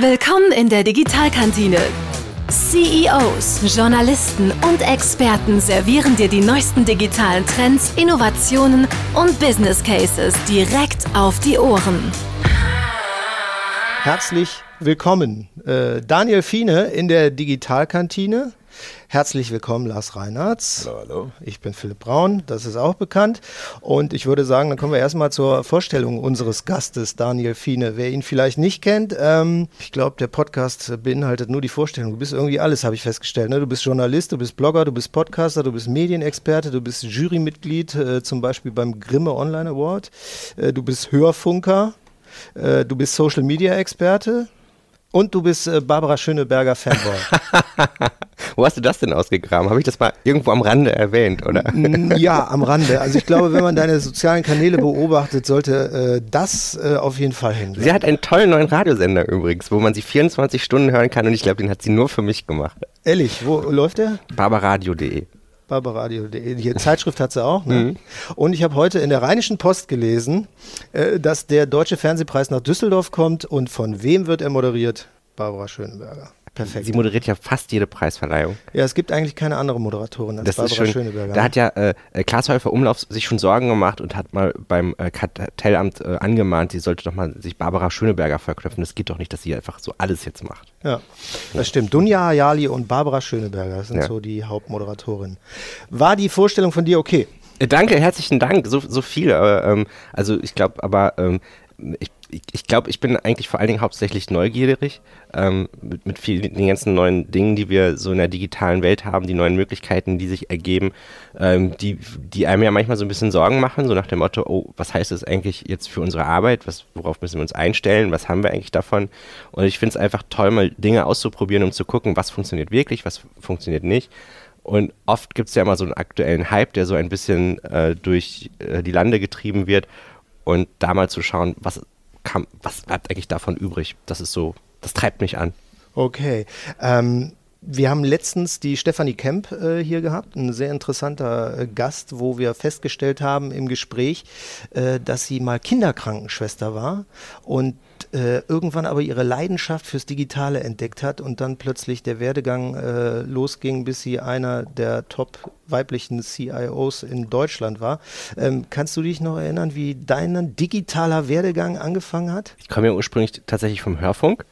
Willkommen in der Digitalkantine. CEOs, Journalisten und Experten servieren dir die neuesten digitalen Trends, Innovationen und Business Cases direkt auf die Ohren. Herzlich willkommen. Äh, Daniel Fiene in der Digitalkantine. Herzlich willkommen, Lars Reinhardt. Hallo, hallo. Ich bin Philipp Braun, das ist auch bekannt. Und ich würde sagen, dann kommen wir erstmal zur Vorstellung unseres Gastes, Daniel Fiene. Wer ihn vielleicht nicht kennt, ähm, ich glaube, der Podcast beinhaltet nur die Vorstellung. Du bist irgendwie alles, habe ich festgestellt. Ne? Du bist Journalist, du bist Blogger, du bist Podcaster, du bist Medienexperte, du bist Jurymitglied, äh, zum Beispiel beim Grimme Online Award. Äh, du bist Hörfunker, äh, du bist Social Media Experte. Und du bist äh, Barbara Schöneberger Fanboy. Wo hast du das denn ausgegraben? Habe ich das mal irgendwo am Rande erwähnt, oder? Ja, am Rande. Also ich glaube, wenn man deine sozialen Kanäle beobachtet, sollte äh, das äh, auf jeden Fall hin. Sie hat einen tollen neuen Radiosender übrigens, wo man sie 24 Stunden hören kann und ich glaube, den hat sie nur für mich gemacht. Ehrlich, wo läuft der? barbaradio.de barbaradio.de. Die Zeitschrift hat sie auch. Ne? Mhm. Und ich habe heute in der Rheinischen Post gelesen, äh, dass der Deutsche Fernsehpreis nach Düsseldorf kommt. Und von wem wird er moderiert? Barbara Schöneberger. Perfekt. Sie moderiert ja fast jede Preisverleihung. Ja, es gibt eigentlich keine andere Moderatorin als das Barbara schön. Schöneberger. Da hat ja äh, Klaas Häufer Umlauf sich schon Sorgen gemacht und hat mal beim äh, Kartellamt äh, angemahnt, sie sollte doch mal sich Barbara Schöneberger verknüpfen. Das geht doch nicht, dass sie einfach so alles jetzt macht. Ja, das stimmt. Dunja Ayali und Barbara Schöneberger, das sind ja. so die Hauptmoderatorinnen. War die Vorstellung von dir okay? Äh, danke, herzlichen Dank. So, so viel. Ähm, also ich glaube, aber ähm, ich ich, ich glaube, ich bin eigentlich vor allen Dingen hauptsächlich neugierig ähm, mit, mit vielen den ganzen neuen Dingen, die wir so in der digitalen Welt haben, die neuen Möglichkeiten, die sich ergeben, ähm, die, die einem ja manchmal so ein bisschen Sorgen machen, so nach dem Motto, oh, was heißt das eigentlich jetzt für unsere Arbeit? Was, worauf müssen wir uns einstellen? Was haben wir eigentlich davon? Und ich finde es einfach toll, mal Dinge auszuprobieren, um zu gucken, was funktioniert wirklich, was funktioniert nicht. Und oft gibt es ja immer so einen aktuellen Hype, der so ein bisschen äh, durch äh, die Lande getrieben wird. Und da mal zu schauen, was kam, was bleibt eigentlich davon übrig? Das ist so, das treibt mich an. Okay. Ähm, wir haben letztens die Stefanie Kemp äh, hier gehabt, ein sehr interessanter äh, Gast, wo wir festgestellt haben im Gespräch, äh, dass sie mal Kinderkrankenschwester war und äh, irgendwann aber ihre Leidenschaft fürs Digitale entdeckt hat und dann plötzlich der Werdegang äh, losging, bis sie einer der top weiblichen CIOs in Deutschland war. Ähm, kannst du dich noch erinnern, wie dein digitaler Werdegang angefangen hat? Ich komme ja ursprünglich tatsächlich vom Hörfunk.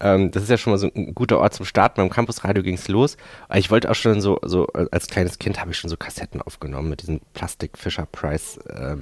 Ähm, das ist ja schon mal so ein guter Ort zum Starten. Beim Campusradio ging es los. Ich wollte auch schon so, so als kleines Kind habe ich schon so Kassetten aufgenommen mit diesen Plastik Fisher Price äh,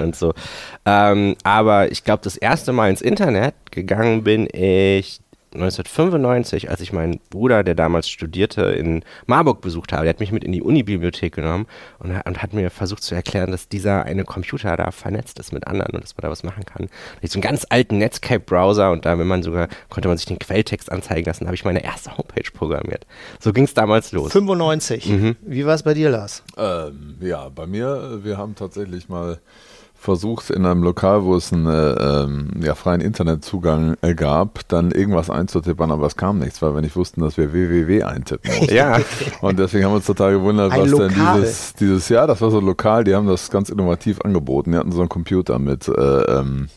und so. Ähm, aber ich glaube, das erste Mal ins Internet gegangen bin ich 1995, als ich meinen Bruder, der damals studierte, in Marburg besucht habe, der hat mich mit in die Unibibliothek genommen und, und, hat mir versucht zu erklären, dass dieser eine Computer da vernetzt ist mit anderen und dass man da was machen kann. Da so einen ganz alten Netscape-Browser und da, wenn man sogar, konnte man sich den Quelltext anzeigen lassen, habe ich meine erste Homepage programmiert. So ging es damals los. 95. Mhm. Wie war es bei dir, Lars? Ähm, ja, bei mir, wir haben tatsächlich mal versucht, in einem Lokal, wo es einen äh, ähm, ja, freien Internetzugang äh, gab, dann irgendwas einzutippern, aber es kam nichts, weil wir nicht wussten, dass wir www eintippen mussten. ja. Und deswegen haben wir uns total gewundert, Ein was Lokal. denn dieses, dieses Jahr, das war so lokal, die haben das ganz innovativ angeboten. Die hatten so einen Computer mit äh, ähm,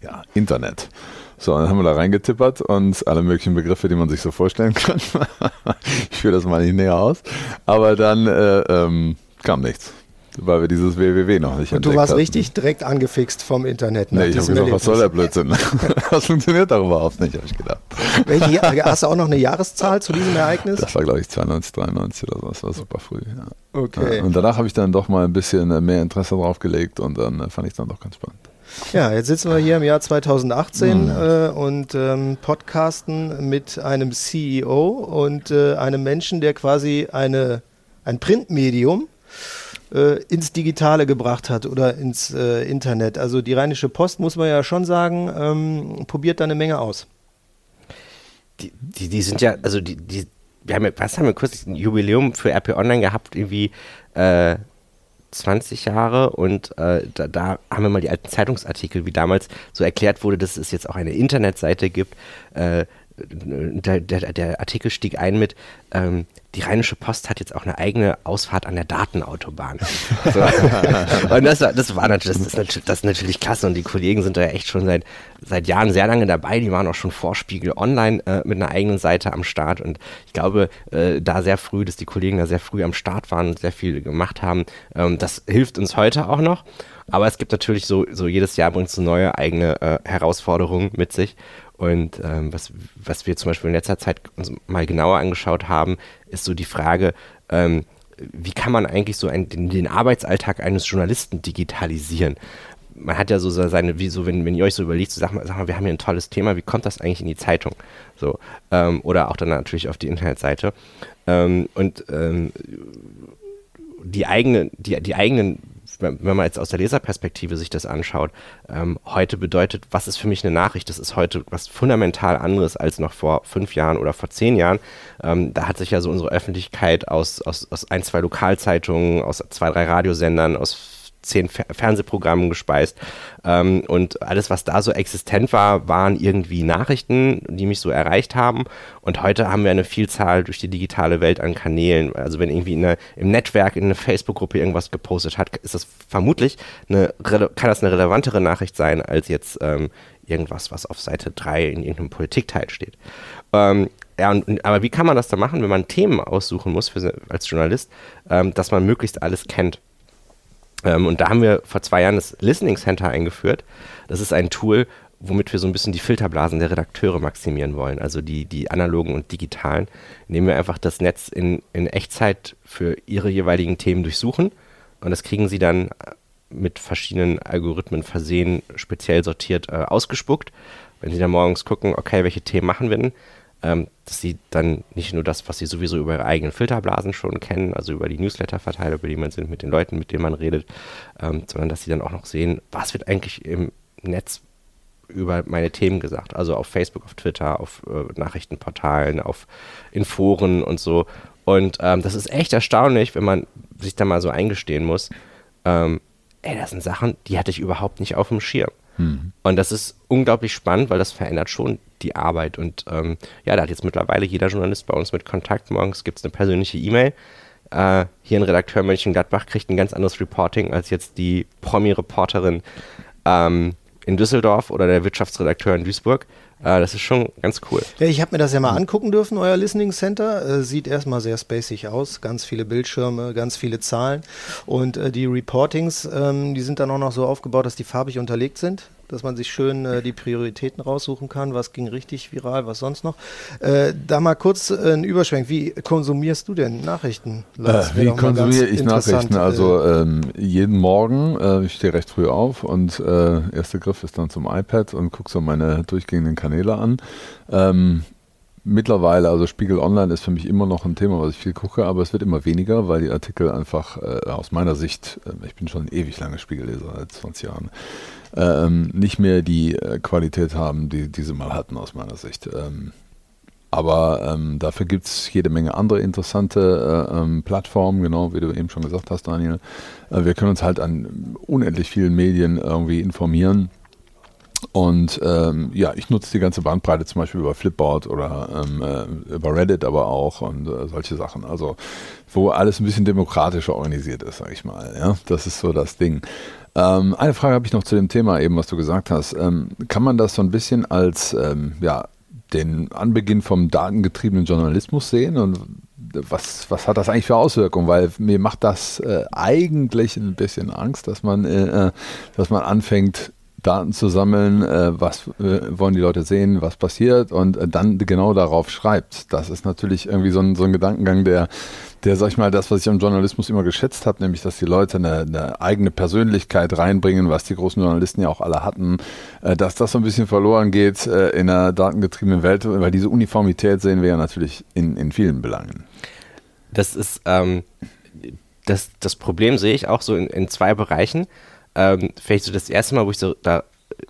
ja, Internet. So, dann haben wir da reingetippert und alle möglichen Begriffe, die man sich so vorstellen kann. ich führe das mal nicht näher aus. Aber dann äh, ähm, kam nichts weil wir dieses www noch nicht Und du warst hatten. richtig direkt angefixt vom Internet. Nee, ich habe gesagt, was soll der Blödsinn? das funktioniert doch überhaupt nicht, habe ich gedacht. Welche, hast du auch noch eine Jahreszahl zu diesem Ereignis? Das war, glaube ich, 92, 93 oder so. Das war super früh. Ja. Okay. Und danach habe ich dann doch mal ein bisschen äh, mehr Interesse drauf gelegt und dann äh, fand ich es dann doch ganz spannend. Ja, jetzt sitzen wir hier im Jahr 2018 mhm. äh, und ähm, podcasten mit einem CEO und äh, einem Menschen, der quasi eine, ein Printmedium äh, ins Digitale gebracht hat oder ins äh, Internet. Also die Rheinische Post, muss man ja schon sagen, ähm, probiert da eine Menge aus. Die, die, die sind ja, also die, die, wir haben ja, was haben wir kurz ein Jubiläum für RP Online gehabt, irgendwie äh, 20 Jahre und äh, da, da, haben wir mal die alten Zeitungsartikel, wie damals so erklärt wurde, dass es jetzt auch eine Internetseite gibt. Äh, der, der, der, Artikel stieg ein mit, ähm, die Rheinische Post hat jetzt auch eine eigene Ausfahrt an der Datenautobahn. So. und das war, das war natürlich, das ist natürlich, das ist natürlich klasse und die Kollegen sind da echt schon seit, seit Jahren sehr lange dabei. Die waren auch schon vor Spiegel Online äh, mit einer eigenen Seite am Start und ich glaube, äh, da sehr früh, dass die Kollegen da sehr früh am Start waren und sehr viel gemacht haben. Ähm, das hilft uns heute auch noch. Aber es gibt natürlich so, so jedes Jahr bringt so neue eigene äh, Herausforderungen mit sich. Und ähm, was, was wir zum Beispiel in letzter Zeit uns mal genauer angeschaut haben, ist so die Frage, ähm, wie kann man eigentlich so ein, den, den, Arbeitsalltag eines Journalisten digitalisieren? Man hat ja so seine, wie so, wenn, wenn ihr euch so überlegt, so sag mal, sag mal, wir haben hier ein tolles Thema, wie kommt das eigentlich in die Zeitung? So, ähm, oder auch dann natürlich auf die Internetseite. Ähm, und ähm, die, eigene, die, die eigenen wenn man jetzt aus der Leserperspektive sich das anschaut, ähm, heute bedeutet, was ist für mich eine Nachricht? Das ist heute was fundamental anderes als noch vor fünf Jahren oder vor zehn Jahren. Ähm, da hat sich ja so unsere Öffentlichkeit aus, aus, aus ein, zwei Lokalzeitungen, aus zwei, drei Radiosendern, aus zehn Fer Fernsehprogrammen gespeist. Ähm, und alles, was da so existent war, waren irgendwie Nachrichten, die mich so erreicht haben. Und heute haben wir eine Vielzahl durch die digitale Welt an Kanälen. Also wenn irgendwie eine, im Netzwerk in eine Facebook-Gruppe irgendwas gepostet hat, ist das vermutlich eine, kann das eine relevantere Nachricht sein als jetzt ähm, irgendwas, was auf Seite 3 in irgendeinem Politikteil steht. Ähm, ja, und, aber wie kann man das dann machen, wenn man Themen aussuchen muss für, als Journalist, ähm, dass man möglichst alles kennt? Ähm, und da haben wir vor zwei Jahren das Listening Center eingeführt. Das ist ein Tool, womit wir so ein bisschen die Filterblasen der Redakteure maximieren wollen, also die, die analogen und digitalen, indem wir einfach das Netz in, in Echtzeit für ihre jeweiligen Themen durchsuchen und das kriegen sie dann mit verschiedenen Algorithmen versehen, speziell sortiert äh, ausgespuckt. Wenn sie dann morgens gucken, okay, welche Themen machen wir denn, ähm, dass sie dann nicht nur das, was sie sowieso über ihre eigenen Filterblasen schon kennen, also über die Newsletter-Verteiler, über die man sind, mit den Leuten, mit denen man redet, ähm, sondern dass sie dann auch noch sehen, was wird eigentlich im Netz über meine Themen gesagt. Also auf Facebook, auf Twitter, auf äh, Nachrichtenportalen, auf in Foren und so. Und ähm, das ist echt erstaunlich, wenn man sich da mal so eingestehen muss. Ähm, ey, das sind Sachen, die hatte ich überhaupt nicht auf dem Schirm. Mhm. Und das ist unglaublich spannend, weil das verändert schon die Arbeit. Und ähm, ja, da hat jetzt mittlerweile jeder Journalist bei uns mit Kontakt. Morgens gibt es eine persönliche E-Mail. Äh, hier ein Redakteur Mönchengladbach kriegt ein ganz anderes Reporting als jetzt die Promi-Reporterin ähm, in Düsseldorf oder der Wirtschaftsredakteur in Duisburg. Äh, das ist schon ganz cool. Ja, ich habe mir das ja mal angucken dürfen, euer Listening Center. Äh, sieht erstmal sehr spacig aus. Ganz viele Bildschirme, ganz viele Zahlen. Und äh, die Reportings, ähm, die sind dann auch noch so aufgebaut, dass die farbig unterlegt sind dass man sich schön äh, die Prioritäten raussuchen kann, was ging richtig viral, was sonst noch. Äh, da mal kurz äh, ein Überschwenk. Wie konsumierst du denn Nachrichten? Äh, wie konsumiere ich Nachrichten? Also äh, ähm, jeden Morgen, äh, ich stehe recht früh auf und erster Griff ist dann zum iPad und gucke so meine durchgehenden Kanäle an. Ähm, Mittlerweile, also Spiegel Online ist für mich immer noch ein Thema, was ich viel gucke, aber es wird immer weniger, weil die Artikel einfach äh, aus meiner Sicht, äh, ich bin schon ewig lange Spiegelleser, seit 20 Jahren, ähm, nicht mehr die äh, Qualität haben, die, die sie mal hatten aus meiner Sicht. Ähm, aber ähm, dafür gibt es jede Menge andere interessante äh, ähm, Plattformen, genau wie du eben schon gesagt hast, Daniel. Äh, wir können uns halt an unendlich vielen Medien irgendwie informieren. Und ähm, ja, ich nutze die ganze Bandbreite zum Beispiel über Flipboard oder ähm, äh, über Reddit aber auch und äh, solche Sachen. Also wo alles ein bisschen demokratischer organisiert ist, sag ich mal. Ja, das ist so das Ding. Ähm, eine Frage habe ich noch zu dem Thema eben, was du gesagt hast. Ähm, kann man das so ein bisschen als ähm, ja, den Anbeginn vom datengetriebenen Journalismus sehen und was, was hat das eigentlich für Auswirkungen? Weil mir macht das äh, eigentlich ein bisschen Angst, dass man, äh, äh dass man anfängt, Daten zu sammeln, äh, was äh, wollen die Leute sehen, was passiert und äh, dann genau darauf schreibt. Das ist natürlich irgendwie so ein, so ein Gedankengang, der, der, sag ich mal, das, was ich am Journalismus immer geschätzt habe, nämlich, dass die Leute eine, eine, eigene Persönlichkeit reinbringen, was die großen Journalisten ja auch alle hatten, äh, dass das so ein bisschen verloren geht äh, in einer datengetriebenen Welt, weil diese Uniformität sehen wir ja natürlich in, in vielen Belangen. Das ist, ähm, das, das Problem sehe ich auch so in, in zwei Bereichen ähm, vielleicht so das erste Mal, wo ich so da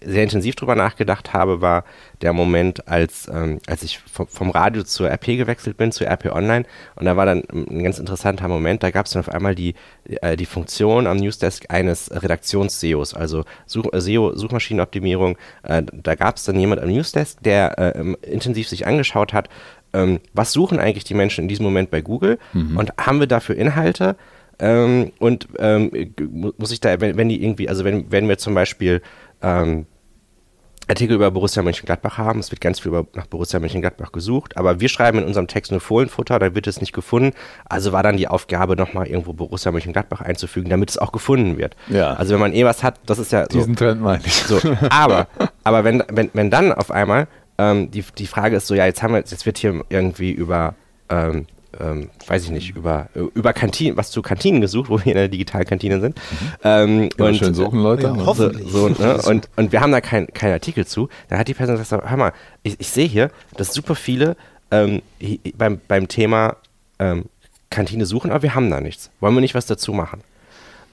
sehr intensiv drüber nachgedacht habe, war der Moment, als, ähm, als ich vom, vom, Radio zur RP gewechselt bin, zu RP Online. Und da war dann ein ganz interessanter Moment. Da gab es dann auf einmal die, äh, die Funktion am Newsdesk eines Redaktions-SEOs, also Such, äh, SEO, Suchmaschinenoptimierung. Äh, da gab es dann jemand am Newsdesk, der äh, intensiv sich angeschaut hat, ähm, was suchen eigentlich die Menschen in diesem Moment bei Google mhm. und haben wir dafür Inhalte? Ähm, und ähm, muss ich da, wenn, wenn, die irgendwie, also wenn, wenn wir zum Beispiel ähm, Artikel über Borussia Mönchengladbach haben. Es wird ganz viel über, nach Borussia Mönchengladbach gesucht, aber wir schreiben in unserem Text nur Fohlenfutter, da wird es nicht gefunden. Also war dann die Aufgabe, nochmal irgendwo Borussia Mönchengladbach einzufügen, damit es auch gefunden wird. Ja. Also wenn man eh was hat, das ist ja so. Diesen Trend meine ich. So. Aber, aber wenn, wenn, wenn dann auf einmal ähm, die, die Frage ist so, ja, jetzt haben wir, jetzt wird hier irgendwie über ähm, weiß ich nicht, über, über Kantinen, was zu Kantinen gesucht, wo wir in der Digitalkantine sind. Mhm. Ähm, und schön suchen, Leute. Ja, hoffentlich. So, ne? und, und wir haben da keinen kein Artikel zu. Da hat die Person gesagt, hör mal, ich, ich sehe hier, dass super viele ähm, beim, beim Thema ähm, Kantine suchen, aber wir haben da nichts. Wollen wir nicht was dazu machen?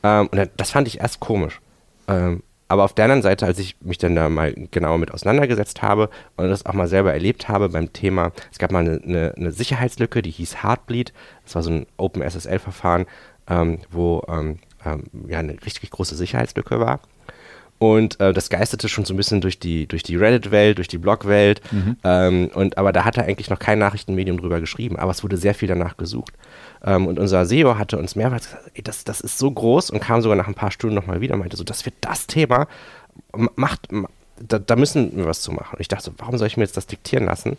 Ähm, und das fand ich erst komisch. Ähm, aber auf der anderen Seite, als ich mich dann da mal genauer mit auseinandergesetzt habe und das auch mal selber erlebt habe beim Thema, es gab mal eine, eine, eine Sicherheitslücke, die hieß Heartbleed. Das war so ein OpenSSL-Verfahren, ähm, wo ähm, ähm, ja eine richtig große Sicherheitslücke war. Und äh, das geisterte schon so ein bisschen durch die, durch die Reddit-Welt, durch die Blog-Welt. Mhm. Ähm, und, aber da hatte eigentlich noch kein Nachrichtenmedium drüber geschrieben. Aber es wurde sehr viel danach gesucht. Ähm, und unser SEO hatte uns mehrmals gesagt, ey, das, das ist so groß und kam sogar nach ein paar Stunden nochmal wieder und meinte so, das wird das Thema, macht, da, da, müssen wir was zu machen. Und ich dachte so, warum soll ich mir jetzt das diktieren lassen?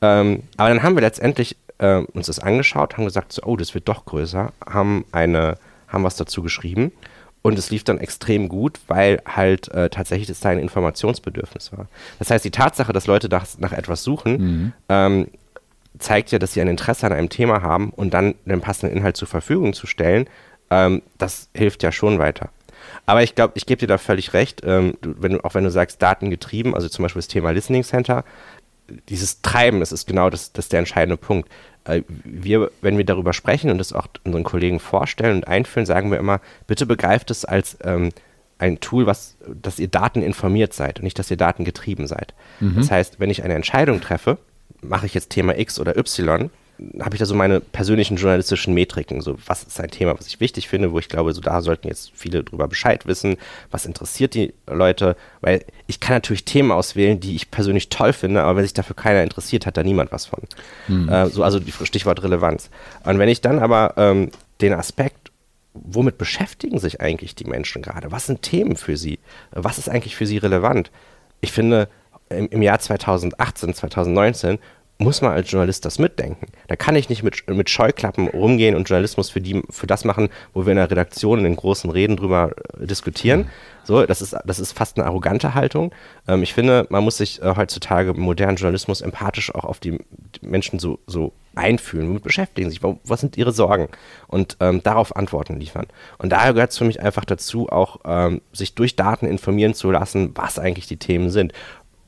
Ähm, aber dann haben wir letztendlich äh, uns das angeschaut, haben gesagt, so, oh, das wird doch größer, haben eine, haben was dazu geschrieben. Und es lief dann extrem gut, weil halt äh, tatsächlich das da ein Informationsbedürfnis war. Das heißt, die Tatsache, dass Leute nach, nach etwas suchen, mhm. ähm, zeigt ja, dass sie ein Interesse an einem Thema haben und dann den passenden Inhalt zur Verfügung zu stellen, ähm, das hilft ja schon weiter. Aber ich glaube, ich gebe dir da völlig recht, ähm, du, wenn du, auch wenn du sagst, datengetrieben, also zum Beispiel das Thema Listening Center, dieses Treiben, das ist genau das, das ist der entscheidende Punkt. Wir, wenn wir darüber sprechen und das auch unseren Kollegen vorstellen und einführen, sagen wir immer, bitte begreift es als ähm, ein Tool, was, dass ihr Daten informiert seid und nicht, dass ihr Daten getrieben seid. Mhm. Das heißt, wenn ich eine Entscheidung treffe, mache ich jetzt Thema X oder Y, habe ich da so meine persönlichen journalistischen Metriken. So, was ist ein Thema, was ich wichtig finde, wo ich glaube, so da sollten jetzt viele drüber Bescheid wissen, was interessiert die Leute, weil ich kann natürlich Themen auswählen, die ich persönlich toll finde, aber wenn sich dafür keiner interessiert, hat da niemand was von. Mhm. Äh, so, also die Stichwort Relevanz. Und wenn ich dann aber ähm, den Aspekt, womit beschäftigen sich eigentlich die Menschen gerade? Was sind Themen für sie? Was ist eigentlich für sie relevant? Ich finde, im, im Jahr 2018, 2019 muss man als Journalist das mitdenken. Da kann ich nicht mit, mit Scheuklappen rumgehen und Journalismus für, die, für das machen, wo wir in der Redaktion in den großen Reden drüber äh, diskutieren. So, das ist, das ist fast eine arrogante Haltung. Ähm, ich finde, man muss sich äh, heutzutage im modernen Journalismus empathisch auch auf die, die Menschen so, so einfühlen, womit beschäftigen sich, was sind ihre Sorgen und ähm, darauf Antworten liefern. Und daher gehört es für mich einfach dazu, auch ähm, sich durch Daten informieren zu lassen, was eigentlich die Themen sind.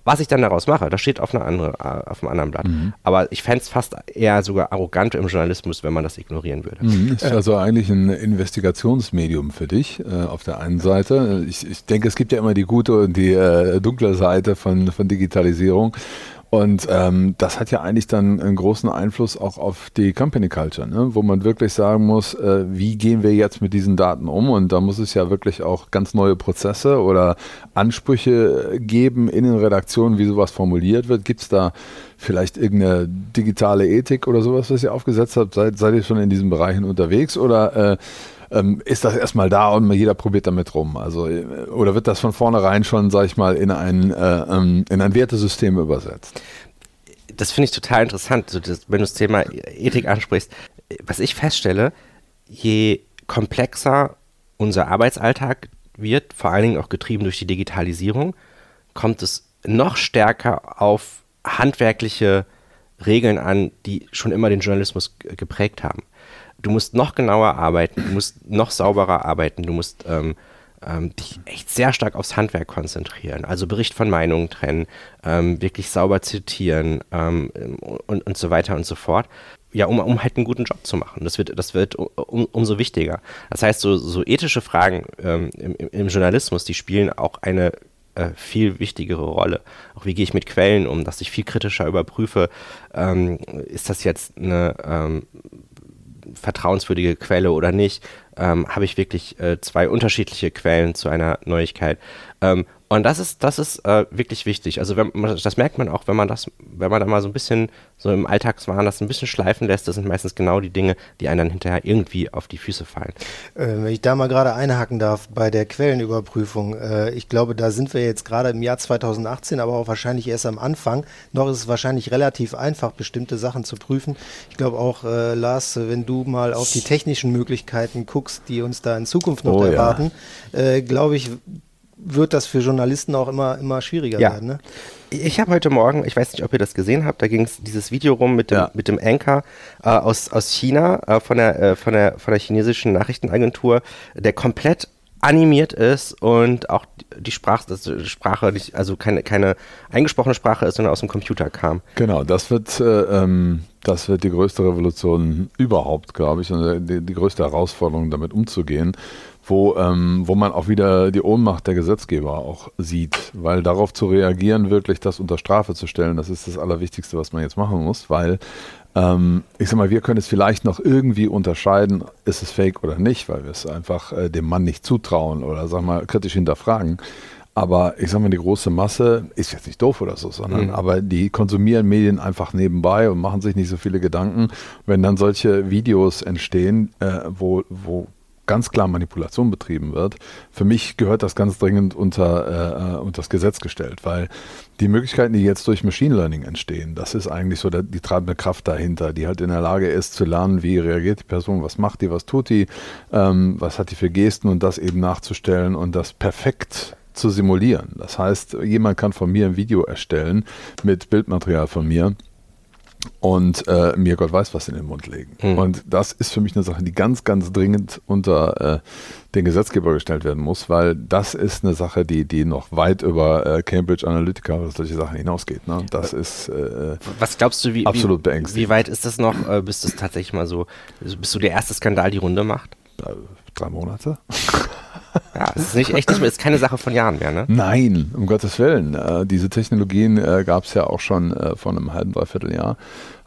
Was ich dann daraus mache, das steht auf, einer andere, äh, auf einem anderen Blatt. Mhm. Aber ich fände es fast eher sogar arrogant im Journalismus, wenn man das ignorieren würde. Mhm, ist also eigentlich ein Investigationsmedium für dich äh, auf der einen Seite. Ich, ich, denke, es gibt ja immer die gute und die äh, dunkle Seite von, von Digitalisierung. Und ähm, das hat ja eigentlich dann einen großen Einfluss auch auf die Company Culture, ne? wo man wirklich sagen muss, äh, wie gehen wir jetzt mit diesen Daten um? Und da muss es ja wirklich auch ganz neue Prozesse oder Ansprüche geben in den Redaktionen, wie sowas formuliert wird. Gibt es da vielleicht irgendeine digitale Ethik oder sowas, was ihr aufgesetzt habt? Seid, seid ihr schon in diesen Bereichen unterwegs oder äh, ähm, ist das erstmal da und jeder probiert damit rum? Also, äh, oder wird das von vornherein schon, sag ich mal, in ein, äh, ähm, in ein Wertesystem übersetzt? Das finde ich total interessant, so das, wenn du das Thema Ethik ansprichst. Was ich feststelle, je komplexer unser Arbeitsalltag wird, vor allen Dingen auch getrieben durch die Digitalisierung, kommt es noch stärker auf handwerkliche Regeln an, die schon immer den Journalismus geprägt haben du musst noch genauer arbeiten, du musst noch sauberer arbeiten, du musst ähm, ähm, dich echt sehr stark aufs Handwerk konzentrieren. Also Bericht von Meinungen trennen, ähm, wirklich sauber zitieren ähm, und, und so weiter und so fort. Ja, um, um halt einen guten Job zu machen. Das wird, das wird um, umso wichtiger. Das heißt, so, so ethische Fragen ähm, im, im Journalismus, die spielen auch eine äh, viel wichtigere Rolle. Auch wie gehe ich mit Quellen um, dass ich viel kritischer überprüfe, ähm, ist das jetzt eine ähm, vertrauenswürdige Quelle oder nicht, ähm, habe ich wirklich äh, zwei unterschiedliche Quellen zu einer Neuigkeit. Ähm, Und das ist, das ist äh, wirklich wichtig. Also wenn, das merkt man auch, wenn man das, wenn man da mal so ein bisschen so im Alltagswahn das ein bisschen schleifen lässt, das sind meistens genau die Dinge, die einen dann hinterher irgendwie auf die Füße fallen. Äh, wenn ich da mal gerade einhaken darf bei der Quellenüberprüfung, äh, ich glaube, da sind wir jetzt gerade im Jahr 2018, aber auch wahrscheinlich erst am Anfang. Noch ist es wahrscheinlich relativ einfach, bestimmte Sachen zu prüfen. Ich glaube auch, äh, Lars, wenn du mal auf die technischen Möglichkeiten guckst, die uns da in Zukunft noch Oh, ja. erwarten, äh, glaube ich, wird das für Journalisten auch immer, immer schwieriger Ja. werden. Ne? Ich habe heute Morgen, ich weiß nicht, ob ihr das gesehen habt, da ging es dieses Video rum mit dem, Ja. mit dem Anchor äh, aus, aus China, äh, von, der, äh, von, der, von der chinesischen Nachrichtenagentur, der komplett animiert ist und auch die Sprache, die Sprache nicht, also keine, keine eingesprochene Sprache ist, sondern aus dem Computer kam. Genau, das wird, äh, ähm, das wird die größte Revolution überhaupt, glaube ich, und äh, die, die größte Herausforderung, damit umzugehen, wo, ähm, wo man auch wieder die Ohnmacht der Gesetzgeber auch sieht, weil darauf zu reagieren, wirklich das unter Strafe zu stellen, das ist das Allerwichtigste, was man jetzt machen muss, weil ähm, ich sag mal, wir können es vielleicht noch irgendwie unterscheiden, ist es fake oder nicht, weil wir es einfach äh, dem Mann nicht zutrauen oder sag mal kritisch hinterfragen. Aber ich sag mal, die große Masse ist jetzt nicht doof oder so, sondern aber die konsumieren Medien einfach nebenbei und machen sich nicht so viele Gedanken. Wenn dann solche Videos entstehen, äh, wo, wo ganz klar Manipulation betrieben wird, für mich gehört das ganz dringend unter, äh, unter das Gesetz gestellt, weil die Möglichkeiten, die jetzt durch Machine Learning entstehen, das ist eigentlich so der, die treibende Kraft dahinter, die halt in der Lage ist zu lernen, wie reagiert die Person, was macht die, was tut die, ähm, was hat die für Gesten und das eben nachzustellen und das perfekt zu simulieren. Das heißt, jemand kann von mir ein Video erstellen mit Bildmaterial von mir und äh, mir Gott weiß was in den Mund legen. Mhm. Und das ist für mich eine Sache, die ganz, ganz dringend unter äh, den Gesetzgeber gestellt werden muss, weil das ist eine Sache, die, die noch weit über äh, Cambridge Analytica oder solche Sachen hinausgeht. Ne? Das ist äh, Was glaubst du, wie, Absolut wie, beängstigend. wie weit ist das noch, äh, bis das tatsächlich mal so, bis so der erste Skandal die Runde macht? äh, drei Monate. Ja, es ist nicht echt, es ist keine Sache von Jahren mehr, ne? Nein, um Gottes Willen. Äh, diese Technologien äh, gab es ja auch schon äh, vor einem halben, dreiviertel Jahr.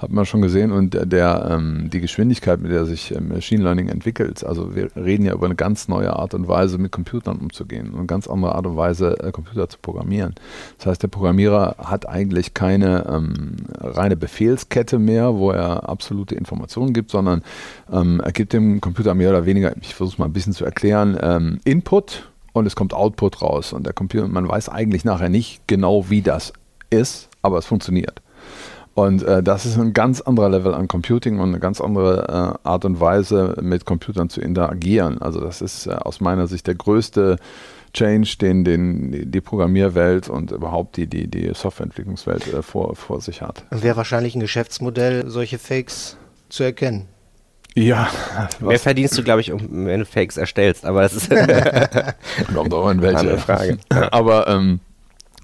Hat man schon gesehen. Und der, ähm, die Geschwindigkeit, mit der sich äh, Machine Learning entwickelt, also wir reden ja über eine ganz neue Art und Weise, mit Computern umzugehen und eine ganz andere Art und Weise, äh, Computer zu programmieren. Das heißt, der Programmierer hat eigentlich keine ähm, reine Befehlskette mehr, wo er absolute Informationen gibt, sondern ähm, er gibt dem Computer mehr oder weniger, ich versuche es mal ein bisschen zu erklären, ähm, Input und es kommt Output raus. Und der Computer, man weiß eigentlich nachher nicht genau, wie das ist, aber es funktioniert. Und äh, das ist ein ganz anderer Level an Computing und eine ganz andere äh, Art und Weise, mit Computern zu interagieren. Also das ist äh, aus meiner Sicht der größte Change, den, den die Programmierwelt und überhaupt die, die, die Softwareentwicklungswelt äh, vor, vor sich hat. Wäre wahrscheinlich ein Geschäftsmodell, solche Fakes zu erkennen. Ja, Mehr verdienst du, glaube ich, um, wenn du Fakes erstellst, aber das ist kommt auch in welche Frage. Aber ähm,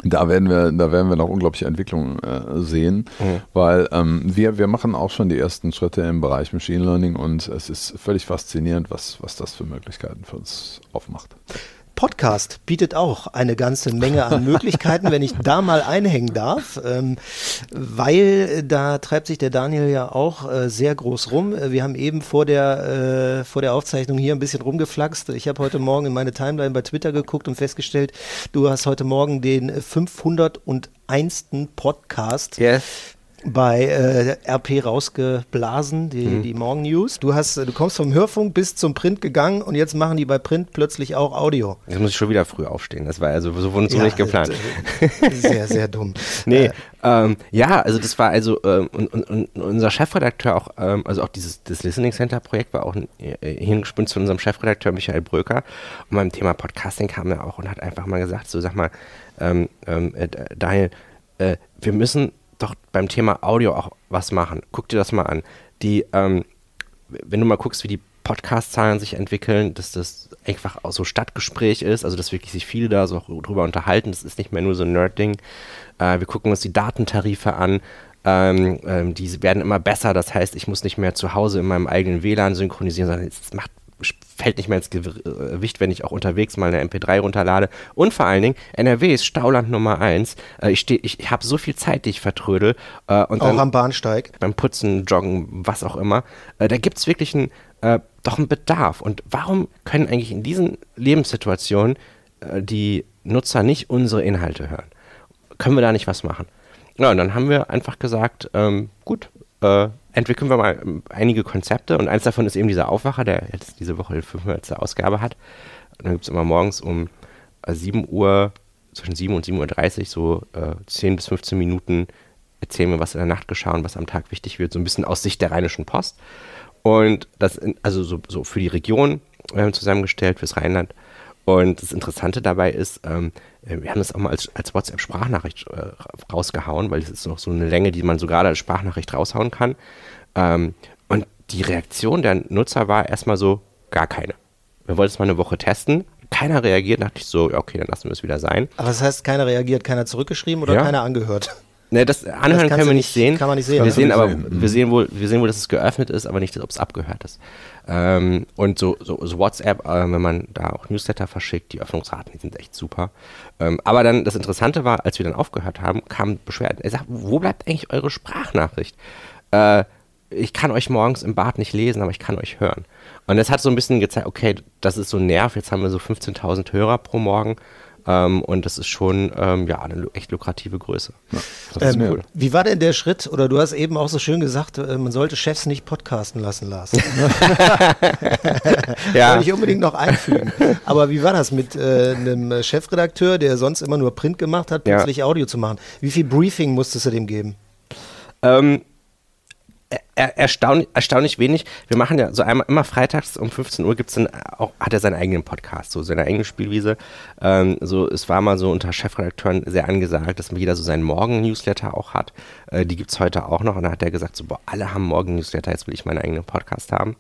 da werden wir, da werden wir noch unglaubliche Entwicklungen äh, sehen, Mhm. weil ähm, wir, wir machen auch schon die ersten Schritte im Bereich Machine Learning und es ist völlig faszinierend, was, was das für Möglichkeiten für uns aufmacht. Podcast bietet auch eine ganze Menge an Möglichkeiten, wenn ich da mal einhängen darf, ähm, weil äh, da treibt sich der Daniel ja auch äh, sehr groß rum. Äh, Wir haben eben vor der, äh, vor der Aufzeichnung hier ein bisschen rumgeflaxt. Ich habe heute Morgen in meine Timeline bei Twitter geguckt und festgestellt, du hast heute Morgen den 501. Podcast yes. Bei äh, RP rausgeblasen, die, Mhm. die Morgen News. Du hast, du kommst vom Hörfunk bis zum Print gegangen und jetzt machen die bei Print plötzlich auch Audio. Jetzt muss ich schon wieder früh aufstehen. Das war also so wurde so nicht geplant. äh, Sehr, sehr dumm. Nee, Äh, ähm, ja, also das war also ähm, und, und, und unser Chefredakteur auch, ähm, also auch dieses das Listening Center Projekt war auch äh, Hirngespinst von unserem Chefredakteur Michael Bröker und beim Thema Podcasting kam er auch und hat einfach mal gesagt, so sag mal, ähm, ähm, äh, Daniel, äh, wir müssen doch beim Thema Audio auch was machen. Guck dir das mal an. Die, ähm, wenn du mal guckst, wie die Podcast-Zahlen sich entwickeln, dass das einfach auch so Stadtgespräch ist, also dass wirklich sich viele da so drüber unterhalten, das ist nicht mehr nur so ein Nerd-Ding. Äh, wir gucken uns die Datentarife an, ähm, ähm, die werden immer besser, das heißt, ich muss nicht mehr zu Hause in meinem eigenen WLAN synchronisieren, sondern es macht fällt nicht mehr ins Gewicht, wenn ich auch unterwegs mal eine MP3 runterlade. Und vor allen Dingen, NRW ist Stauland Nummer eins. Äh, ich steh, ich habe so viel Zeit, die ich vertrödel. Äh, und auch am Bahnsteig. beim Putzen, Joggen, was auch immer. Äh, da gibt es wirklich ein, äh, doch einen Bedarf. Und warum können eigentlich in diesen Lebenssituationen äh, die Nutzer nicht unsere Inhalte hören? Können wir da nicht was machen? Ja, und dann haben wir einfach gesagt, ähm, gut, äh, entwickeln wir mal ähm, einige Konzepte und eins davon ist eben dieser Aufwacher, der jetzt diese Woche die 500. Ausgabe hat. Und dann gibt es immer morgens um 7 äh, Uhr, zwischen 7 und 7.30 Uhr, so äh, 10 bis 15 Minuten erzählen wir, was in der Nacht geschah und was am Tag wichtig wird, so ein bisschen aus Sicht der Rheinischen Post. Und das, also so, so für die Region äh, zusammengestellt, fürs Rheinland. Und das Interessante dabei ist, ähm, äh, wir haben das auch mal als, als WhatsApp-Sprachnachricht äh, rausgehauen, weil es ist noch so eine Länge, die man so gerade als Sprachnachricht raushauen kann. Ähm, und die Reaktion der Nutzer war erstmal so, gar keine. Wir wollten es mal eine Woche testen. Keiner reagiert, dachte ich so, okay, dann lassen wir es wieder sein. Aber das heißt, keiner reagiert, keiner zurückgeschrieben oder Ja. keiner angehört? Ne, das Anhören kannst können wir nicht- sehen. kann man nicht sehen, Wir ja. sehen aber, Kann man nicht sehen. wir sehen wohl, wir sehen wohl, dass es geöffnet ist, aber nicht, ob es abgehört ist. Ähm, und so, so, so WhatsApp, äh, wenn man da auch Newsletter verschickt, die Öffnungsraten, die sind echt super. Ähm, aber dann, das Interessante war, als wir dann aufgehört haben, kamen Beschwerden. Er sagt, wo bleibt eigentlich eure Sprachnachricht? Äh, ich kann euch morgens im Bad nicht lesen, aber ich kann euch hören. Und das hat so ein bisschen gezeigt, okay, das ist so ein Nerv. Jetzt haben wir so 15.000 Hörer pro Morgen. Ähm, und das ist schon ähm, ja, eine echt lukrative Größe. Das ist Ähm, mir. Wie war denn der Schritt? Oder du hast eben auch so schön gesagt, äh, man sollte Chefs nicht podcasten lassen, Lars. Ja. Wollte ich unbedingt noch einfügen. Aber wie war das mit äh, einem Chefredakteur, der sonst immer nur Print gemacht hat, Ja. plötzlich Audio zu machen? Wie viel Briefing musstest du dem geben? Ähm, er, erstaunlich, erstaunlich wenig. Wir machen ja so einmal immer freitags um 15 Uhr gibt's dann auch, hat er seinen eigenen Podcast, so seine eigene Spielwiese. Ähm, so, es war mal so unter Chefredakteuren sehr angesagt, dass jeder so seinen Morgen-Newsletter auch hat. Äh, die gibt's heute auch noch. Und dann hat er gesagt, so, boah, alle haben Morgen-Newsletter, jetzt will ich meinen eigenen Podcast haben.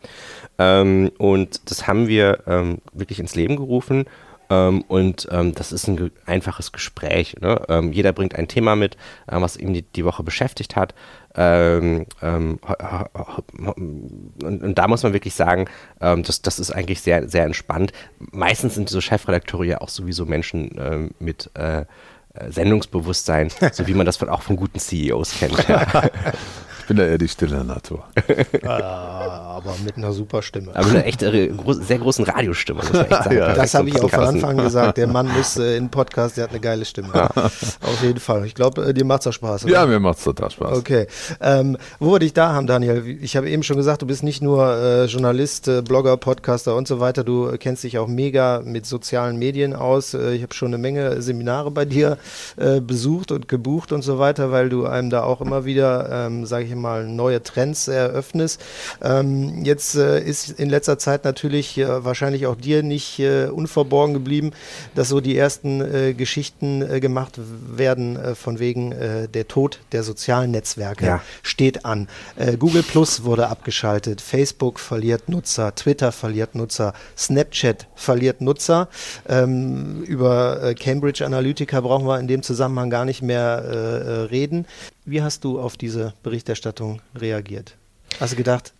Ähm, und das haben wir ähm, wirklich ins Leben gerufen. Ähm, und ähm, das ist ein ge einfaches Gespräch. Ne? Ähm, jeder bringt ein Thema mit, äh, was ihn die, die Woche beschäftigt hat. Ähm, ähm, und, und da muss man wirklich sagen, ähm, das, das ist eigentlich sehr, sehr entspannt. Meistens sind diese Chefredakteure ja auch sowieso Menschen ähm, mit äh, äh, Sendungsbewusstsein, so wie man das von, auch von guten CEOs kennt. Ja. Ich bin da eher die stille Natur. Ah, aber mit einer super Stimme. Aber eine echt äh, groß, sehr großen Radiostimme, muss man echt sagen. Ja, Das habe ich auch von. Anfang gesagt. Der Mann muss äh, in Podcast, der hat eine geile Stimme. Auf jeden Fall. Ich glaube, äh, dir macht es auch Spaß. oder? Ja, mir macht es total Spaß. Okay. Ähm, wo wir dich da haben, Daniel, ich habe eben schon gesagt, du bist nicht nur äh, Journalist, äh, Blogger, Podcaster und so weiter, du kennst dich auch mega mit sozialen Medien aus. Äh, ich habe schon eine Menge Seminare bei dir äh, besucht und gebucht und so weiter, weil du einem da auch immer wieder, ähm, sage ich mal, neue Trends eröffnest. Ähm, jetzt äh, ist in letzter Zeit natürlich äh, wahrscheinlich auch dir nicht äh, unverborgen geblieben, dass so die ersten äh, Geschichten äh, gemacht werden äh, von wegen der Tod der sozialen Netzwerke Ja. steht an. Google Plus wurde abgeschaltet, Facebook verliert Nutzer, Twitter verliert Nutzer, Snapchat verliert Nutzer. Ähm, über Cambridge Analytica brauchen wir in dem Zusammenhang gar nicht mehr reden. Wie hast du auf diese Berichterstattung reagiert? Hast du gedacht,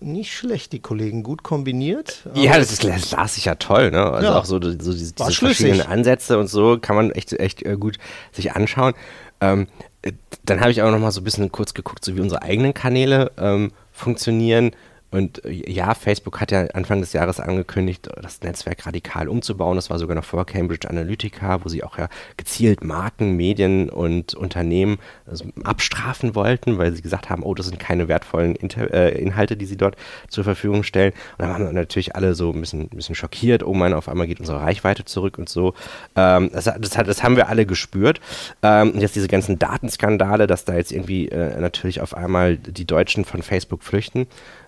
nicht schlecht, die Kollegen, gut kombiniert? Ja, das, ist, das las ich ja toll, ne? Also Ja. auch so, so diese, diese verschiedenen Ansätze und so kann man echt, echt äh, gut sich anschauen. Ähm, äh, dann habe ich auch noch mal so ein bisschen kurz geguckt, so wie unsere eigenen Kanäle ähm, funktionieren. Und äh, ja, Facebook hat ja Anfang des Jahres angekündigt, das Netzwerk radikal umzubauen. Das war sogar noch vor Cambridge Analytica, wo sie auch ja gezielt Marken, Medien und Unternehmen also abstrafen wollten, weil sie gesagt haben, oh, das sind keine wertvollen Inter äh, Inhalte, die sie dort zur Verfügung stellen. Und dann waren natürlich alle so ein bisschen, ein bisschen schockiert. Oh Mann, auf einmal geht unsere Reichweite zurück und so. Ähm, das, das, das haben wir alle gespürt. Ähm, jetzt diese ganzen Datenskandale, dass da jetzt irgendwie äh, natürlich auf einmal die Deutschen von Facebook flüchten.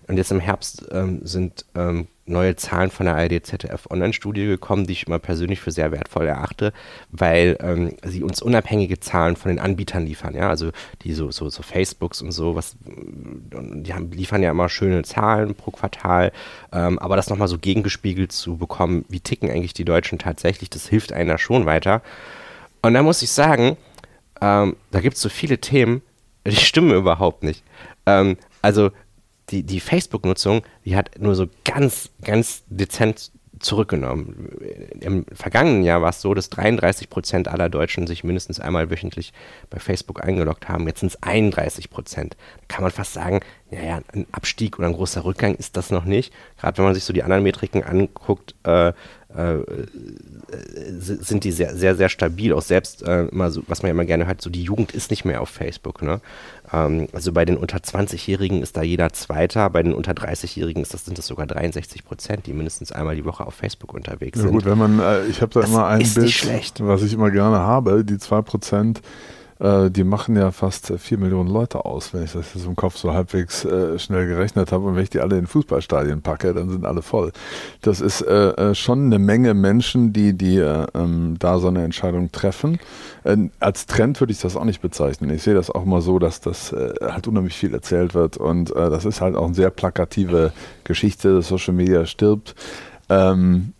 Und jetzt im Herbst ähm, sind ähm, neue Zahlen von der ARD-ZDF-Online-Studie gekommen, die ich immer persönlich für sehr wertvoll erachte, weil ähm, sie uns unabhängige Zahlen von den Anbietern liefern. Ja? Also die so, so, so Facebooks und so, was, die haben, liefern ja immer schöne Zahlen pro Quartal, ähm, aber das nochmal so gegengespiegelt zu bekommen, wie ticken eigentlich die Deutschen tatsächlich, das hilft einer schon weiter. Und da muss ich sagen, ähm, da gibt es so viele Themen, die stimmen überhaupt nicht. Ähm, also die, die Facebook-Nutzung, die hat nur so ganz, ganz dezent zurückgenommen. Im vergangenen Jahr war es so, dass 33 Prozent aller Deutschen sich mindestens einmal wöchentlich bei Facebook eingeloggt haben. Jetzt sind es 31 Prozent. Da kann man fast sagen, naja, ein Abstieg oder ein großer Rückgang ist das noch nicht. Gerade wenn man sich so die anderen Metriken anguckt, äh, äh, sind die sehr, sehr, sehr stabil. Auch selbst äh, immer so, was man ja immer gerne hört, so die Jugend ist nicht mehr auf Facebook. Ne? Ähm, also bei den unter 20-Jährigen ist da jeder Zweiter, bei den unter 30-Jährigen das, sind das sogar 63 Prozent, die mindestens einmal die Woche auf Facebook unterwegs ja, sind. Gut, wenn man, äh, ich habe da das immer ein Bild, was ich immer gerne habe, die 2 Prozent äh, die machen ja fast vier Millionen Leute aus, wenn ich das jetzt im Kopf so halbwegs äh, schnell gerechnet habe. Und wenn ich die alle in Fußballstadien packe, dann sind alle voll. Das ist äh, äh schon eine Menge Menschen, die, die äh, ähm, da so eine Entscheidung treffen. als Trend würde ich das auch nicht bezeichnen. Ich sehe das auch immer so, dass das halt unheimlich viel erzählt wird. Und das ist halt auch eine sehr plakative Geschichte. Social Media stirbt. Ähm,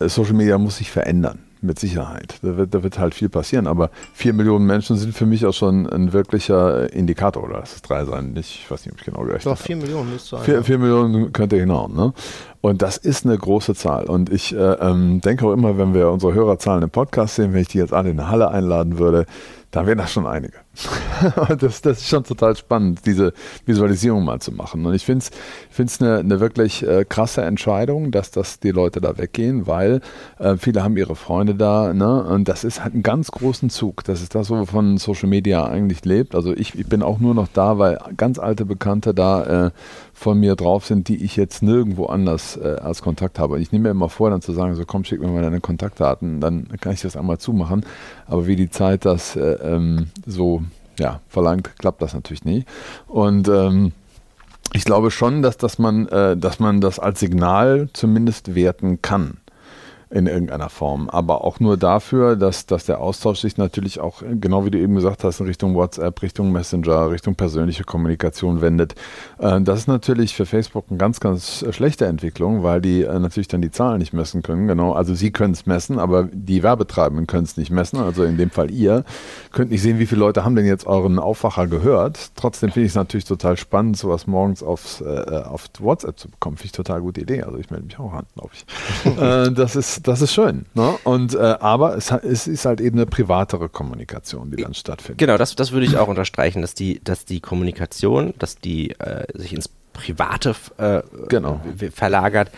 Social Media muss sich verändern mit Sicherheit. Da wird, da wird halt viel passieren. Aber vier Millionen Menschen sind für mich auch schon ein wirklicher Indikator. Oder lass es drei sein. Ich weiß nicht, ob ich genau gerechnet habe. Doch, vier Millionen müsste sein. Vier, vier Millionen könnte hinhauen. Ne? Und das ist eine große Zahl. Und ich äh, ähm, denke auch immer, wenn wir unsere Hörerzahlen im Podcast sehen, wenn ich die jetzt alle in eine Halle einladen würde, dann wären das schon einige. das, das ist schon total spannend, diese Visualisierung mal zu machen. Und ich finde es eine, eine wirklich äh, krasse Entscheidung, dass, dass die Leute da weggehen, weil äh, viele haben ihre Freunde da. Ne? Und das ist halt ein ganz großen Zug. Das ist das, wovon Social Media eigentlich lebt. Also ich, ich bin auch nur noch da, weil ganz alte Bekannte da äh, von mir drauf sind, die ich jetzt nirgendwo anders äh, als Kontakt habe. Ich nehme mir immer vor, dann zu sagen, so komm, schick mir mal deine Kontaktdaten, dann kann ich das einmal zumachen. Aber wie die Zeit das äh, ähm, so ja, verlangt, klappt das natürlich nie. Und ähm, ich glaube schon, dass, dass, man, äh, dass man das als Signal zumindest werten kann in irgendeiner Form. Aber auch nur dafür, dass, dass der Austausch sich natürlich auch, genau wie du eben gesagt hast, in Richtung WhatsApp, Richtung Messenger, Richtung persönliche Kommunikation wendet. Äh, das ist natürlich für Facebook eine ganz, ganz schlechte Entwicklung, weil die äh, natürlich dann die Zahlen nicht messen können. Genau, also sie können es messen, aber die Werbetreibenden können es nicht messen. Also in dem Fall ihr könnt nicht sehen, wie viele Leute haben denn jetzt euren Aufwacher gehört. Trotzdem finde ich es natürlich total spannend, sowas morgens aufs, äh, auf WhatsApp zu bekommen. Finde ich total gute Idee. Also ich melde mich auch an, glaube ich. äh, das ist das ist schön. Ne? Und, äh, aber es, es, ist halt eben eine privatere Kommunikation, die dann stattfindet. Genau, das, das würde ich auch unterstreichen, dass die, dass die Kommunikation, dass die äh, sich ins Private äh, genau. verlagert.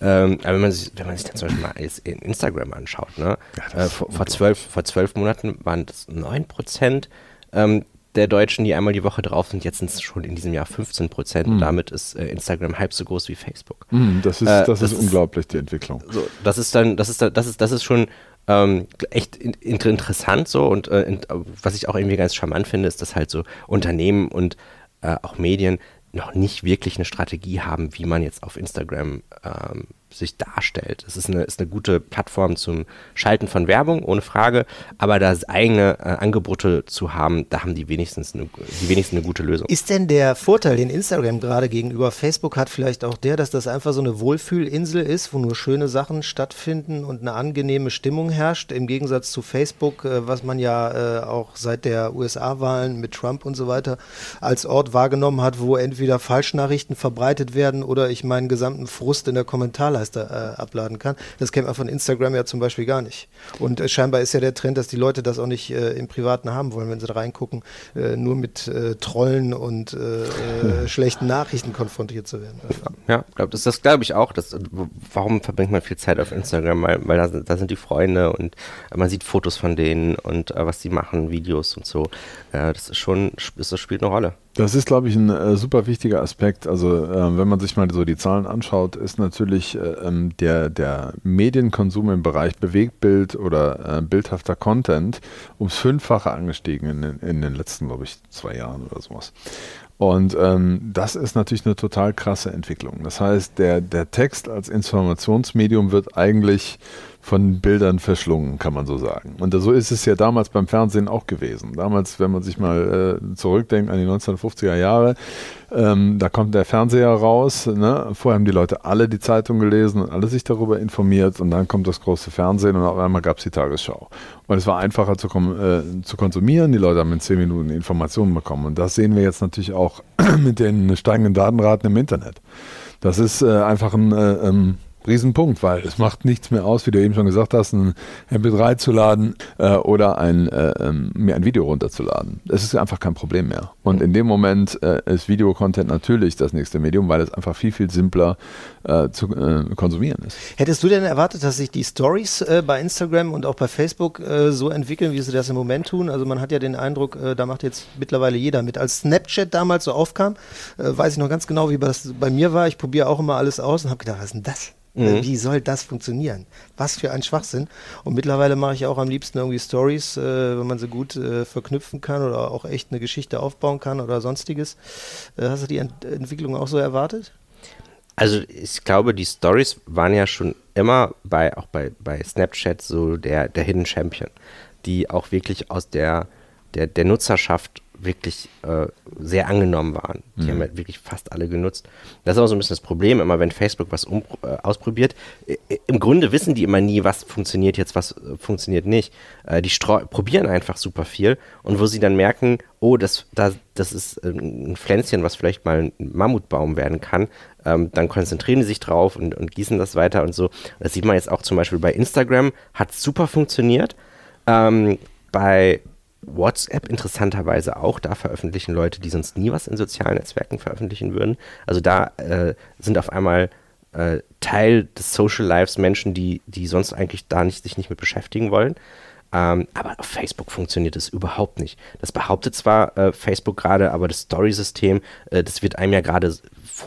Ähm, wenn, man sich, wenn man sich dann zum Beispiel mal Instagram anschaut, ne? Ja, äh, vor, vor, zwölf, vor zwölf Monaten waren das 9 Prozent ähm, der Deutschen, die einmal die Woche drauf sind, jetzt sind es schon in diesem Jahr 15 Prozent. Mhm. Und damit ist äh, Instagram halb so groß wie Facebook. Mhm, das ist, äh, das, das ist unglaublich, die Entwicklung. So, das ist dann, das ist, das ist, das ist schon ähm, echt in, interessant so. Und äh, in, was ich auch irgendwie ganz charmant finde, ist, dass halt so Unternehmen und äh, auch Medien noch nicht wirklich eine Strategie haben, wie man jetzt auf Instagram ähm, sich darstellt. Es ist eine, ist eine gute Plattform zum Schalten von Werbung, ohne Frage, aber das eigene äh, Angebote zu haben, da haben die wenigstens eine, die wenigsten eine gute Lösung. Ist denn der Vorteil, den Instagram gerade gegenüber Facebook hat, vielleicht auch der, dass das einfach so eine Wohlfühlinsel ist, wo nur schöne Sachen stattfinden und eine angenehme Stimmung herrscht, im Gegensatz zu Facebook, äh, was man ja äh, auch seit der USA-Wahlen mit Trump und so weiter als Ort wahrgenommen hat, wo entweder Falschnachrichten verbreitet werden oder ich meinen gesamten Frust in der Kommentarleiste Dienstleister äh, abladen kann. Das kennt man von Instagram ja zum Beispiel gar nicht. Und äh, scheinbar ist ja der Trend, dass die Leute das auch nicht äh, im Privaten haben wollen, wenn sie da reingucken, äh, nur mit äh, Trollen und äh, schlechten Nachrichten konfrontiert zu werden. Ja, glaub, das, das glaube ich auch. Das, warum verbringt man viel Zeit auf Instagram? Weil, weil da, da sind die Freunde und man sieht Fotos von denen und was sie machen, Videos und so. das ist schon, das spielt eine Rolle. Das ist, glaube ich, ein äh, super wichtiger Aspekt. Also, äh, wenn man sich mal so die Zahlen anschaut, ist natürlich äh, ähm, der, der Medienkonsum im Bereich Bewegtbild oder äh, bildhafter Content ums Fünffache angestiegen in, in den letzten, glaube ich, zwei Jahren oder sowas. Und ähm, das ist natürlich eine total krasse Entwicklung. Das heißt, der, der Text als Informationsmedium wird eigentlich von Bildern verschlungen, kann man so sagen. Und so ist es ja damals beim Fernsehen auch gewesen. Damals, wenn man sich mal äh, zurückdenkt an die 1950er Jahre, ähm, da kommt der Fernseher raus. Ne? Vorher haben die Leute alle die Zeitung gelesen und alle sich darüber informiert und dann kommt das große Fernsehen und auf einmal gab es die Tagesschau. Und es war einfacher zu, äh, zu konsumieren. Die Leute haben in zehn Minuten Informationen bekommen. Und das sehen wir jetzt natürlich auch mit den steigenden Datenraten im Internet. Das ist äh, einfach ein äh, ähm, Riesenpunkt, weil es macht nichts mehr aus, wie du eben schon gesagt hast, ein MP3 zu laden äh, oder ein, äh, ähm, mir ein Video runterzuladen. Es ist einfach kein Problem mehr. Und in dem Moment äh, ist Videocontent natürlich das nächste Medium, weil es einfach viel, viel simpler äh, zu äh, konsumieren ist. Hättest du denn erwartet, dass sich die Stories äh, bei Instagram und auch bei Facebook so entwickeln, wie sie das im Moment tun? Also man hat ja den Eindruck, da macht jetzt mittlerweile jeder mit. Als Snapchat damals so aufkam, weiß ich noch ganz genau, wie das bei mir war. Ich probiere auch immer alles aus und habe gedacht, was ist denn das? Mhm. Wie soll das funktionieren? Was für ein Schwachsinn. Und mittlerweile mache ich auch am liebsten irgendwie Stories, äh, wenn man sie gut äh, verknüpfen kann oder auch echt eine Geschichte aufbauen kann oder sonstiges. Äh, hast du die Ent Entwicklung auch so erwartet? Also ich glaube, die Stories waren ja schon immer bei, auch bei, bei Snapchat so der, der Hidden Champion, die auch wirklich aus der, der, der Nutzerschaft wirklich äh, sehr angenommen waren. Die mhm. haben halt wirklich fast alle genutzt. Das ist aber so ein bisschen das Problem, immer wenn Facebook was um, äh, ausprobiert. I, Im Grunde wissen die immer nie, was funktioniert jetzt, was äh, funktioniert nicht. Äh, die probieren einfach super viel und wo sie dann merken, oh, das, das, das ist äh, ein Pflänzchen, was vielleicht mal ein Mammutbaum werden kann, ähm, dann konzentrieren die sich drauf und, und gießen das weiter und so. Das sieht man jetzt auch zum Beispiel bei Instagram, hat super funktioniert. Ähm, bei WhatsApp interessanterweise auch. Da veröffentlichen Leute, die sonst nie was in sozialen Netzwerken veröffentlichen würden. Also da äh, sind auf einmal äh, Teil des Social Lives Menschen, die, die sonst eigentlich da nicht, sich nicht mit beschäftigen wollen. Ähm, aber auf Facebook funktioniert es überhaupt nicht. Das behauptet zwar äh, Facebook gerade, aber das Story-System, äh, das wird einem ja gerade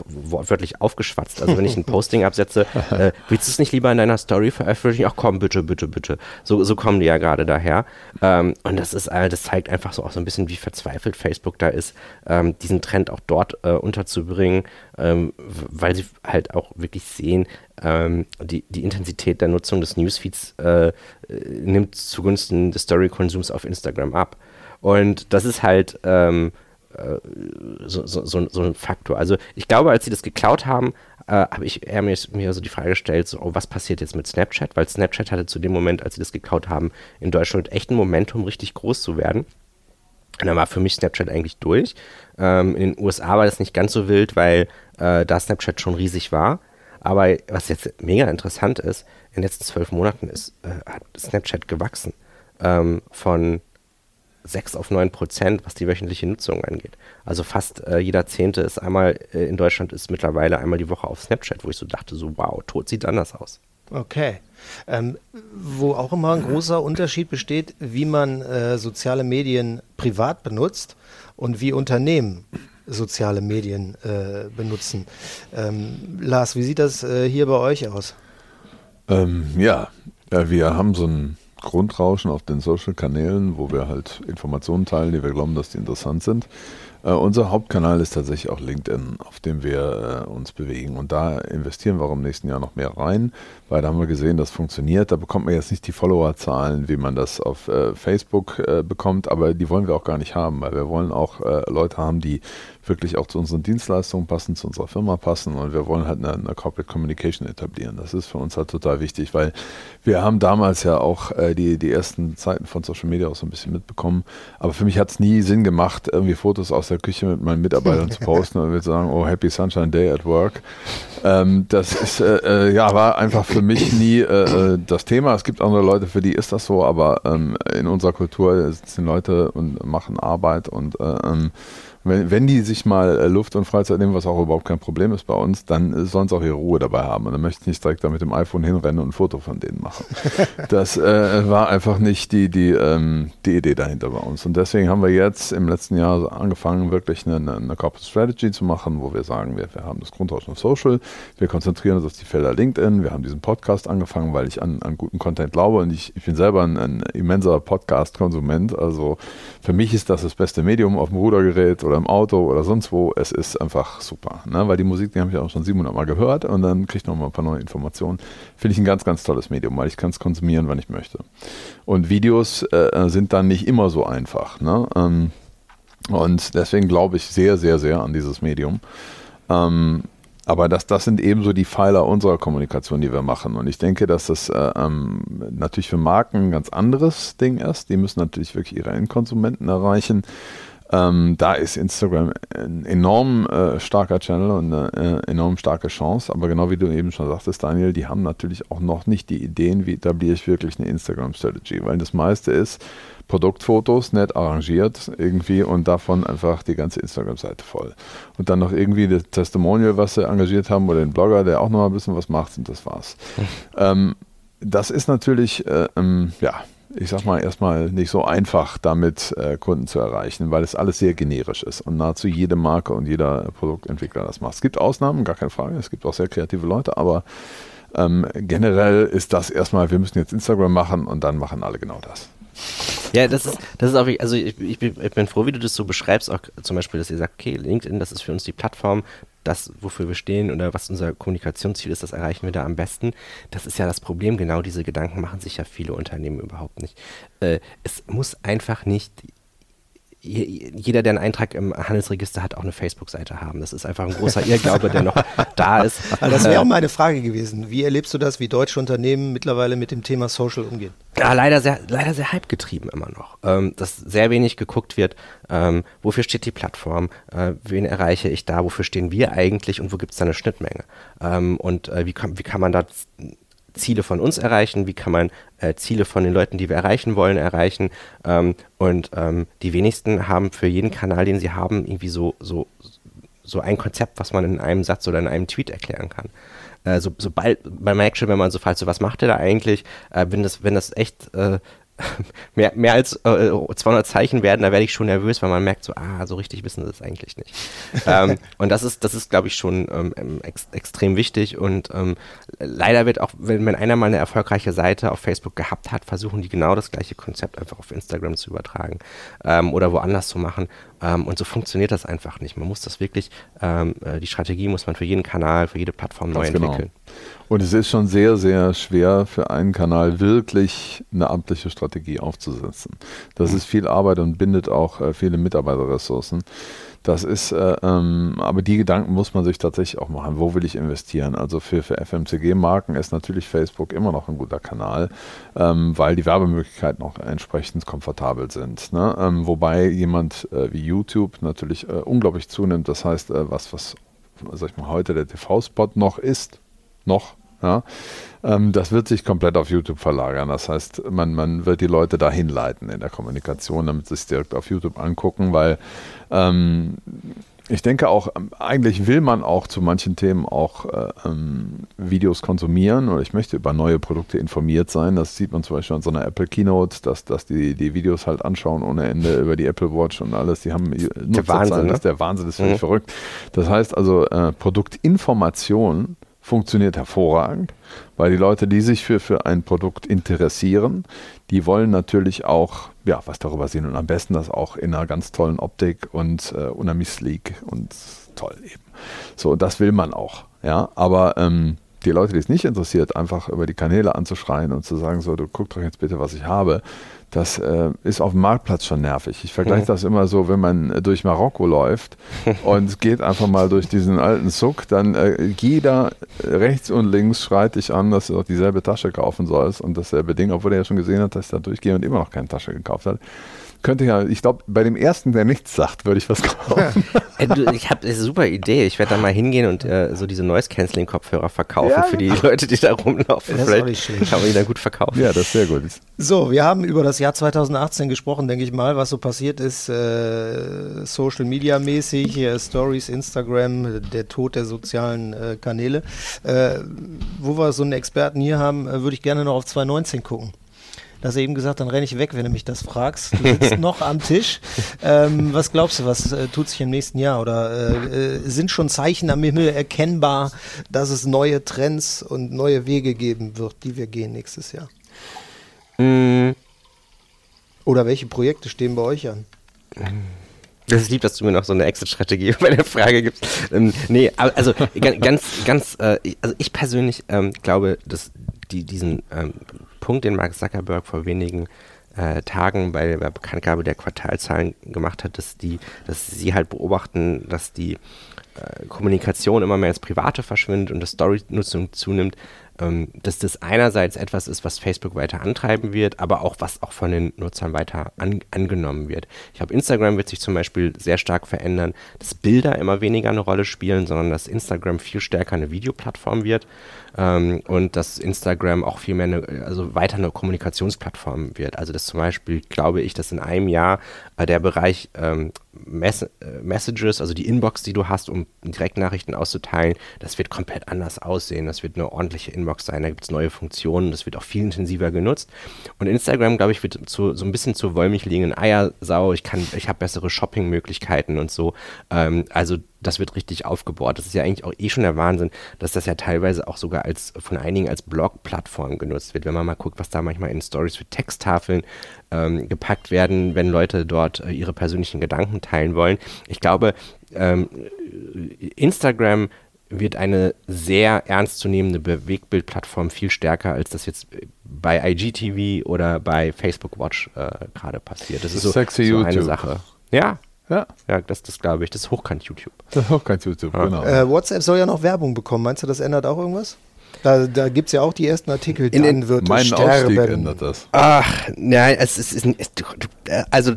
wortwörtlich aufgeschwatzt. Also wenn ich ein Posting absetze, äh, willst du es nicht lieber in deiner Story veröffentlichen? Ach komm, bitte, bitte, bitte. So, so kommen die ja gerade daher. Ähm, und das ist, äh, das zeigt einfach so auch so ein bisschen, wie verzweifelt Facebook da ist, ähm, diesen Trend auch dort äh, unterzubringen, ähm, weil sie halt auch wirklich sehen, ähm, die, die Intensität der Nutzung des Newsfeeds äh, nimmt zugunsten des Story-Konsums auf Instagram ab. Und das ist halt ähm, äh, so, so, so, so, ein Faktor. Also ich glaube, als sie das geklaut haben, äh, habe ich eher mir, mir, so die Frage gestellt, so, oh, was passiert jetzt mit Snapchat? Weil Snapchat hatte zu dem Moment, als sie das geklaut haben, in Deutschland echt ein Momentum, richtig groß zu werden. Und dann war für mich Snapchat eigentlich durch. Ähm, in den USA war das nicht ganz so wild, weil äh, da Snapchat schon riesig war. Aber was jetzt mega interessant ist, in den letzten zwölf Monaten ist, äh, hat Snapchat gewachsen. Ähm, von 6 auf 9 Prozent, was die wöchentliche Nutzung angeht. Also fast äh, jeder Zehnte ist einmal äh, in Deutschland ist mittlerweile einmal die Woche auf Snapchat, wo ich so dachte, so wow, tot sieht anders aus. Okay. Ähm, wo auch immer ein großer Unterschied besteht, wie man äh, soziale Medien privat benutzt und wie Unternehmen soziale Medien äh, benutzen. Ähm, Lars, wie sieht das äh, hier bei euch aus? Ähm, ja. ja, wir haben so ein Grundrauschen auf den Social-Kanälen, wo wir halt Informationen teilen, die wir glauben, dass die interessant sind. Uh, unser Hauptkanal ist tatsächlich auch LinkedIn, auf dem wir uh, uns bewegen. Und da investieren wir auch im nächsten Jahr noch mehr rein, weil da haben wir gesehen, das funktioniert. Da bekommt man jetzt nicht die Followerzahlen, wie man das auf uh, Facebook bekommt, aber die wollen wir auch gar nicht haben, weil wir wollen auch Leute haben, die wirklich auch zu unseren Dienstleistungen passen, zu unserer Firma passen und wir wollen halt eine, eine, Corporate Communication etablieren. Das ist für uns halt total wichtig, weil wir haben damals ja auch äh, die, die ersten Zeiten von Social Media auch so ein bisschen mitbekommen, aber für mich hat es nie Sinn gemacht, irgendwie Fotos aus der Küche mit meinen Mitarbeitern zu posten und wir sagen, oh, Happy Sunshine Day at Work. Ähm, das ist, äh, äh, ja, war einfach für mich nie äh, äh, das Thema. Es gibt andere Leute, für die ist das so, aber ähm, in unserer Kultur sitzen Leute und machen Arbeit und äh, ähm, wenn, wenn die sich mal äh, Luft und Freizeit nehmen, was auch überhaupt kein Problem ist bei uns, dann äh, sollen sie auch ihre Ruhe dabei haben. Und dann möchte ich nicht direkt da mit dem iPhone hinrennen und ein Foto von denen machen. das äh, war einfach nicht die, die, ähm, die Idee dahinter bei uns. Und deswegen haben wir jetzt im letzten Jahr angefangen, wirklich eine, eine Corporate Strategy zu machen, wo wir sagen, wir, wir haben das Grundrauschen auf Social, wir konzentrieren uns auf die Felder LinkedIn, wir haben diesen Podcast angefangen, weil ich an, an guten Content glaube und ich, ich bin selber ein, ein immenser Podcast-Konsument. Also für mich ist das das beste Medium auf dem Rudergerät oder im Auto oder sonst wo, es ist einfach super. Ne? Weil die Musik, die habe ich auch schon 700 Mal gehört und dann kriege ich noch mal ein paar neue Informationen. Finde ich ein ganz, ganz tolles Medium, weil ich kann es konsumieren, wann ich möchte. Und Videos äh, sind dann nicht immer so einfach. Ne? Ähm, und deswegen glaube ich sehr, sehr, sehr an dieses Medium. Ähm, aber das, das sind ebenso die Pfeiler unserer Kommunikation, die wir machen. Und ich denke, dass das äh, ähm, natürlich für Marken ein ganz anderes Ding ist. Die müssen natürlich wirklich ihre Endkonsumenten erreichen. Ähm, da ist Instagram ein enorm äh, starker Channel und eine äh, enorm starke Chance. Aber genau wie du eben schon sagtest, Daniel, die haben natürlich auch noch nicht die Ideen, wie etabliere ich wirklich eine Instagram-Strategy. Weil das meiste ist Produktfotos, nett arrangiert irgendwie und davon einfach die ganze Instagram-Seite voll. Und dann noch irgendwie das Testimonial, was sie engagiert haben oder den Blogger, der auch noch mal ein bisschen was macht und das war's. ähm, das ist natürlich, äh, ähm, ja, ich sag mal, erstmal nicht so einfach, damit äh, Kunden zu erreichen, weil es alles sehr generisch ist und nahezu jede Marke und jeder Produktentwickler das macht. Es gibt Ausnahmen, gar keine Frage, es gibt auch sehr kreative Leute, aber ähm, generell ist das erstmal, wir müssen jetzt Instagram machen und dann machen alle genau das. Ja, das ist, das ist auch, also ich, ich, bin froh, wie du das so beschreibst, auch zum Beispiel, dass ihr sagt, okay, LinkedIn, das ist für uns die Plattform, das, wofür wir stehen oder was unser Kommunikationsziel ist, das erreichen wir da am besten. Das ist ja das Problem. Genau diese Gedanken machen sich ja viele Unternehmen überhaupt nicht. Äh, es muss einfach nicht jeder, der einen Eintrag im Handelsregister hat, auch eine Facebook-Seite haben. Das ist einfach ein großer Irrglaube, der noch da ist. Also das wäre auch äh, meine Frage gewesen. Wie erlebst du das, wie deutsche Unternehmen mittlerweile mit dem Thema Social umgehen? Ja, leider sehr, leider sehr hypegetrieben immer noch. Ähm, dass sehr wenig geguckt wird, ähm, wofür steht die Plattform, äh, wen erreiche ich da, wofür stehen wir eigentlich und wo gibt es da eine Schnittmenge. Ähm, und äh, wie, kann, wie kann man da Ziele von uns erreichen, wie kann man äh, Ziele von den Leuten, die wir erreichen wollen, erreichen. Ähm, und ähm, die wenigsten haben für jeden Kanal, den sie haben, irgendwie so, so, so ein Konzept, was man in einem Satz oder in einem Tweet erklären kann. Äh, so, sobald, merkt schon, wenn man so fragt, so was macht ihr da eigentlich, äh, wenn, das, wenn das echt äh, mehr, mehr als äh, 200 Zeichen werden, da werde ich schon nervös, weil man merkt so, ah, so richtig wissen sie es eigentlich nicht. ähm, und das ist, das ist, glaube ich, schon ähm, ex extrem wichtig und ähm, leider wird auch, wenn, wenn einer mal eine erfolgreiche Seite auf Facebook gehabt hat, versuchen die genau das gleiche Konzept einfach auf Instagram zu übertragen ähm, oder woanders zu machen ähm, und so funktioniert das einfach nicht. Man muss das wirklich, ähm, äh, die Strategie muss man für jeden Kanal, für jede Plattform Ganz neu genau. entwickeln. Genau. Und es ist schon sehr, sehr schwer für einen Kanal wirklich eine amtliche Strategie aufzusetzen. Das mhm. ist viel Arbeit und bindet auch äh, viele Mitarbeiterressourcen. Das ist, äh, ähm, aber die Gedanken muss man sich tatsächlich auch machen. Wo will ich investieren? Also für, für FMCG-Marken ist natürlich Facebook immer noch ein guter Kanal, ähm, weil die Werbemöglichkeiten auch entsprechend komfortabel sind. Ne? Ähm, wobei jemand äh, wie YouTube natürlich äh, unglaublich zunimmt. Das heißt, äh, was, was sag ich mal, heute der TV-Spot noch ist, noch. Ja, ähm, das wird sich komplett auf YouTube verlagern. Das heißt, man, man wird die Leute dahin leiten in der Kommunikation, damit sie es direkt auf YouTube angucken, weil ähm, ich denke auch, ähm, eigentlich will man auch zu manchen Themen auch äh, ähm, Videos konsumieren oder ich möchte über neue Produkte informiert sein. Das sieht man zum Beispiel an so einer Apple Keynote, dass, dass die, die Videos halt anschauen ohne Ende über die Apple Watch und alles. Die haben der Wahnsinn, ne? das ist der Wahnsinn, das ist völlig mhm. verrückt. Das heißt also, äh, Produktinformation funktioniert hervorragend, weil die Leute, die sich für, für ein Produkt interessieren, die wollen natürlich auch ja, was darüber sehen und am besten das auch in einer ganz tollen Optik und äh, unheimlich sleek und toll eben. So, das will man auch, ja, aber ähm, die Leute, die es nicht interessiert, einfach über die Kanäle anzuschreien und zu sagen, so, du guck doch jetzt bitte, was ich habe, das äh, ist auf dem Marktplatz schon nervig. Ich vergleiche mhm. das immer so, wenn man durch Marokko läuft und geht einfach mal durch diesen alten Zuck, dann äh, jeder rechts und links schreit dich an, dass du doch dieselbe Tasche kaufen sollst und dasselbe Ding, obwohl er ja schon gesehen hat, dass ich da durchgehe und immer noch keine Tasche gekauft hat könnte ja, ich glaube, bei dem ersten, der nichts sagt, würde ich was kaufen. du, ich habe eine super Idee. Ich werde da mal hingehen und äh, so diese Noise-Canceling-Kopfhörer verkaufen ja, für die genau. Leute, die da rumlaufen. Das Vielleicht ist kann man die dann gut verkaufen. Ja, das ist sehr gut. So, wir haben über das Jahr 2018 gesprochen, denke ich mal, was so passiert ist, äh, Social Media mäßig, äh, Stories, Instagram, der Tod der sozialen äh, Kanäle. Äh, wo wir so einen Experten hier haben, äh, würde ich gerne noch auf 2019 gucken. Da hast du eben gesagt, dann renne ich weg, wenn du mich das fragst. Du sitzt noch am Tisch. Ähm, was glaubst du, was äh, tut sich im nächsten Jahr? Oder äh, äh, sind schon Zeichen am Himmel erkennbar, dass es neue Trends und neue Wege geben wird, die wir gehen nächstes Jahr? Mm. Oder welche Projekte stehen bei euch an? Das ist lieb, dass du mir noch so eine Exit-Strategie bei der Frage gibst. Ähm, nee, also ganz, ganz, äh, also ich persönlich ähm, glaube, dass die, diesen ähm, Punkt, den Mark Zuckerberg vor wenigen äh, Tagen bei der Bekanntgabe der Quartalzahlen gemacht hat, dass die, dass sie halt beobachten, dass die äh, Kommunikation immer mehr ins Private verschwindet und das Story-Nutzung zunimmt, ähm, dass das einerseits etwas ist, was Facebook weiter antreiben wird, aber auch was auch von den Nutzern weiter an, angenommen wird. Ich glaube, Instagram wird sich zum Beispiel sehr stark verändern, dass Bilder immer weniger eine Rolle spielen, sondern dass Instagram viel stärker eine Videoplattform wird ähm, und dass Instagram auch viel mehr eine, also weiter eine Kommunikationsplattform wird. Also dass zum Beispiel, glaube ich, dass in einem Jahr äh, der Bereich ähm, Mess äh, Messages, also die Inbox, die du hast, um Direktnachrichten auszuteilen, das wird komplett anders aussehen. Das wird eine ordentliche Inbox sein, da gibt es neue Funktionen, das wird auch viel intensiver genutzt. Und Instagram, glaube ich, wird zu, so ein bisschen zur wollmilch liegenden Eiersau. Ich kann, ich habe bessere Shopping-Möglichkeiten und so. Ähm, also das wird richtig aufgebohrt. Das ist ja eigentlich auch eh schon der Wahnsinn, dass das ja teilweise auch sogar als von einigen als Blog-Plattform genutzt wird. Wenn man mal guckt, was da manchmal in Stories für Texttafeln ähm, gepackt werden, wenn Leute dort äh, ihre persönlichen Gedanken teilen wollen. Ich glaube, ähm, Instagram wird eine sehr ernstzunehmende Bewegbildplattform viel stärker, als das jetzt bei IGTV oder bei Facebook Watch äh, gerade passiert. Das, das ist so, so eine Sache. Ja, ja. Ja, das, das glaube ich. Das ist Hochkant-YouTube. Das ist Hochkant-YouTube, ja. genau. Äh, WhatsApp soll ja noch Werbung bekommen. Meinst du, das ändert auch irgendwas? Da, da gibt es ja auch die ersten Artikel, In den, wird meinen sterben. Aufstieg ändert das. Ach, nein, es ist, es ist also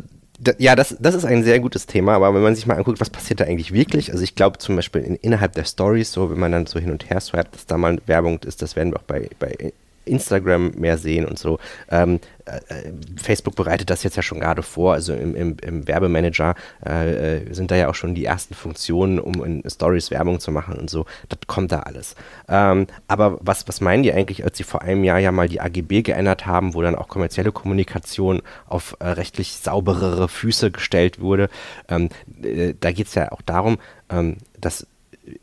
ja, das, das ist ein sehr gutes Thema, aber wenn man sich mal anguckt, was passiert da eigentlich wirklich, also ich glaube zum Beispiel in, innerhalb der Stories, so wenn man dann so hin und her swappt, dass da mal Werbung ist, das werden wir auch bei, bei Instagram mehr sehen und so. Ähm, äh, Facebook bereitet das jetzt ja schon gerade vor, also im, im, im Werbemanager äh, äh, sind da ja auch schon die ersten Funktionen, um in Stories Werbung zu machen und so. Das kommt da alles. Ähm, aber was, was meinen die eigentlich, als sie vor einem Jahr ja mal die AGB geändert haben, wo dann auch kommerzielle Kommunikation auf äh, rechtlich sauberere Füße gestellt wurde? Ähm, äh, da geht es ja auch darum, ähm, dass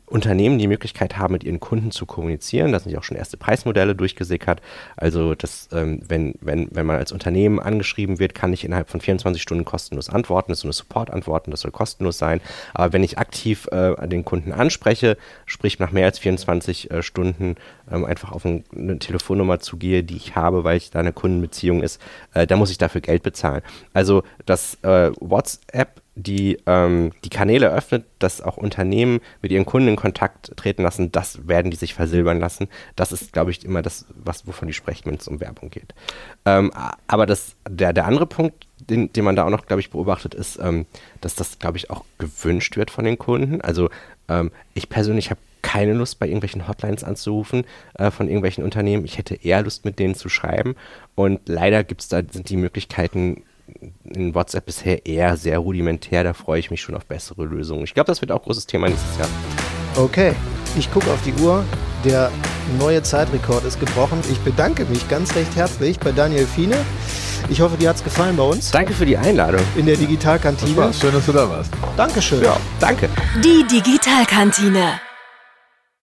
Unternehmen die Möglichkeit haben, mit ihren Kunden zu kommunizieren. Da sind ja auch schon erste Preismodelle durchgesickert. Also, dass, ähm, wenn, wenn, wenn man als Unternehmen angeschrieben wird, kann ich innerhalb von 24 Stunden kostenlos antworten. Das ist so eine Support-Antworten, das soll kostenlos sein. Aber wenn ich aktiv äh, den Kunden anspreche, sprich nach mehr als 24 äh, Stunden ähm, einfach auf ein, eine Telefonnummer zugehe, die ich habe, weil ich da eine Kundenbeziehung ist, äh, da muss ich dafür Geld bezahlen. Also, das äh, WhatsApp die ähm, die Kanäle öffnet, dass auch Unternehmen mit ihren Kunden in Kontakt treten lassen, das werden die sich versilbern lassen. Das ist, glaube ich, immer das, was, wovon die sprechen, wenn es um Werbung geht. Ähm, aber das, der, der andere Punkt, den, den man da auch noch, glaube ich, beobachtet, ist, ähm, dass das, glaube ich, auch gewünscht wird von den Kunden. Also ähm, ich persönlich habe keine Lust, bei irgendwelchen Hotlines anzurufen äh, von irgendwelchen Unternehmen. Ich hätte eher Lust, mit denen zu schreiben. Und leider gibt's da, sind die Möglichkeiten in WhatsApp bisher eher sehr rudimentär. Da freue ich mich schon auf bessere Lösungen. Ich glaube, das wird auch ein großes Thema nächstes Jahr. Okay, ich gucke auf die Uhr. Der neue Zeitrekord ist gebrochen. Ich bedanke mich ganz recht herzlich bei Daniel Fiene. Ich hoffe, dir hat es gefallen bei uns. Danke für die Einladung. In der Digitalkantine. Schön, dass du da warst. Dankeschön. Ja, danke. Die Digitalkantine.